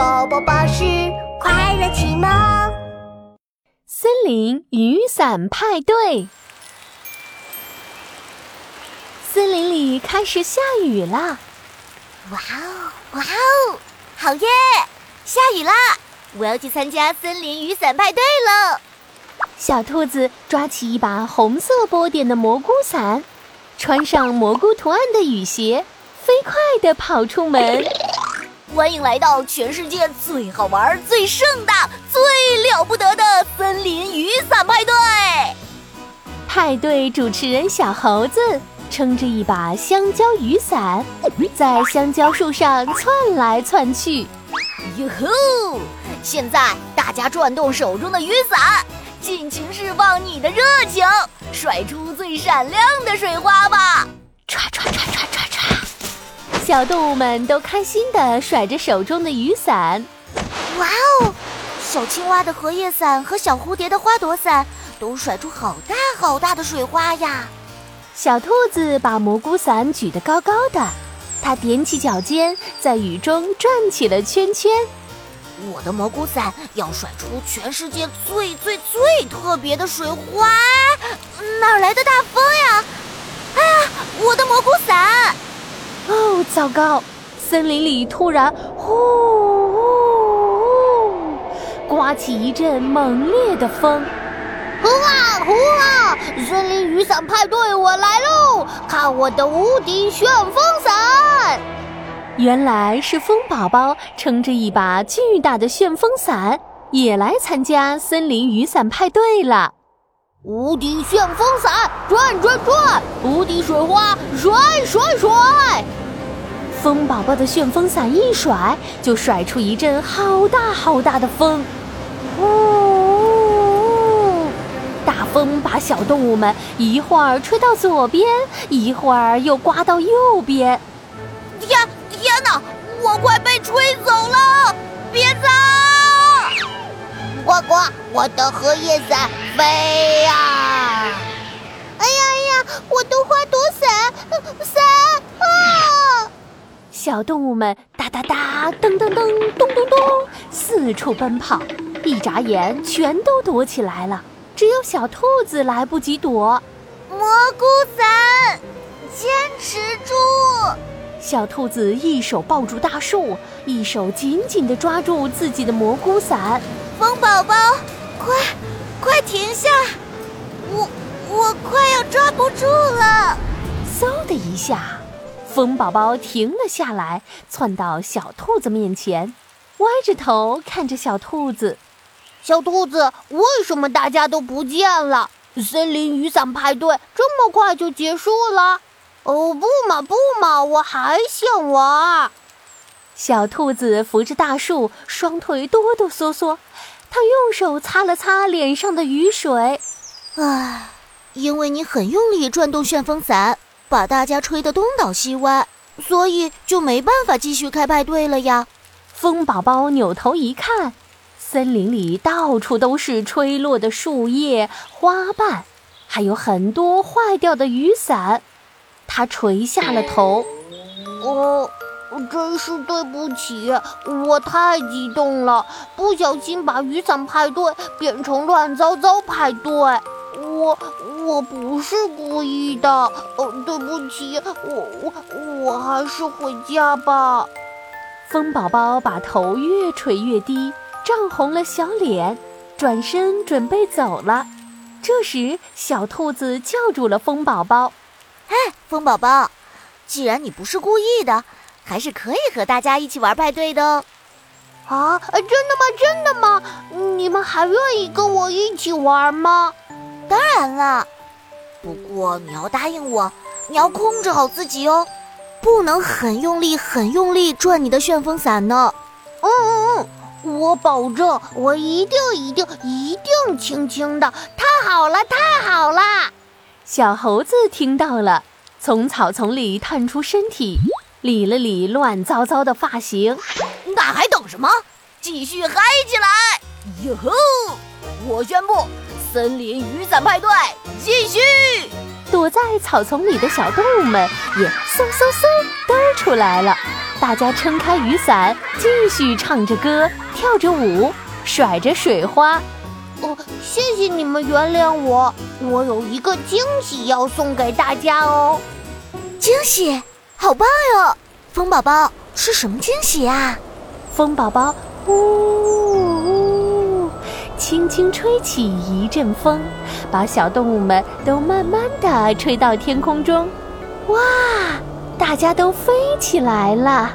宝宝巴士快乐启蒙。森林雨伞派对。森林里开始下雨了。哇哦，哇哦，好耶！下雨啦！我要去参加森林雨伞派对了。小兔子抓起一把红色波点的蘑菇伞，穿上蘑菇图案的雨鞋，飞快地跑出门。欢迎来到全世界最好玩、最盛大、最了不得的森林雨伞派对！派对主持人小猴子撑着一把香蕉雨伞，在香蕉树上窜来窜去。哟吼！现在大家转动手中的雨伞，尽情释放你的热情，甩出最闪亮的水花吧！唰唰唰唰唰唰，小动物们都开心地甩着手中的雨伞。哇哦！小青蛙的荷叶伞和小蝴蝶的花朵伞都甩出好大好大的水花呀！小兔子把蘑菇伞举得高高的，它踮起脚尖，在雨中转起了圈圈。我的蘑菇伞要甩出全世界最最最特别的水花！哪来的大风呀？哎呀，我的蘑菇伞！哦，糟糕！森林里突然呼呼呼，刮起一阵猛烈的风。呼啊呼啊！森林雨伞派对，我来喽！看我的无敌旋风伞！原来是风宝宝撑着一把巨大的旋风伞，也来参加森林雨伞派对了。无敌旋风伞，转转转！无敌水花，甩甩甩！风宝宝的旋风伞一甩，就甩出一阵好大好大的风。呜呜！大风把小动物们一会儿吹到左边，一会儿又刮到右边。天！天哪！我快被吹走了！别走！呱呱！我的荷叶伞飞呀！哎呀哎呀！我的花朵伞啊！小动物们哒哒哒、噔噔噔、咚咚咚，四处奔跑，一眨眼全都躲起来了。只有小兔子来不及躲。蘑菇伞，坚持住！小兔子一手抱住大树，一手紧紧地抓住自己的蘑菇伞。风宝宝，快，快停下！我我快要抓不住了！嗖的一下，风宝宝停了下来，窜到小兔子面前，歪着头看着小兔子。小兔子，为什么大家都不见了？森林雨伞派对这么快就结束了？哦不嘛不嘛，我还想玩。小兔子扶着大树，双腿哆哆嗦嗦。它用手擦了擦脸上的雨水。唉，因为你很用力转动旋风伞，把大家吹得东倒西歪，所以就没办法继续开派对了呀。风宝宝扭头一看，森林里到处都是吹落的树叶、花瓣，还有很多坏掉的雨伞。他垂下了头，我真是对不起，我太激动了，不小心把雨伞派对变成乱糟糟派对。我我不是故意的，哦，对不起，我我我还是回家吧。风宝宝把头越垂越低，涨红了小脸，转身准备走了。这时，小兔子叫住了风宝宝。哎，风宝宝，既然你不是故意的，还是可以和大家一起玩派对的哦。啊，真的吗？真的吗？你们还愿意跟我一起玩吗？当然了，不过你要答应我，你要控制好自己哦，不能很用力、很用力转你的旋风伞呢。嗯嗯嗯，我保证，我一定、一定、一定轻轻的。太好了，太好了！小猴子听到了，从草丛里探出身体，理了理乱糟糟的发型。那还等什么？继续嗨起来！哟吼！我宣布，森林雨伞派对继续。躲在草丛里的小动物们也嗖嗖嗖都出来了。大家撑开雨伞，继续唱着歌，跳着舞，甩着水花。哦，谢谢你们原谅我，我有一个惊喜要送给大家哦。惊喜，好棒哟！风宝宝是什么惊喜啊？风宝宝呜呜，轻轻吹起一阵风，把小动物们都慢慢的吹到天空中。哇，大家都飞起来了！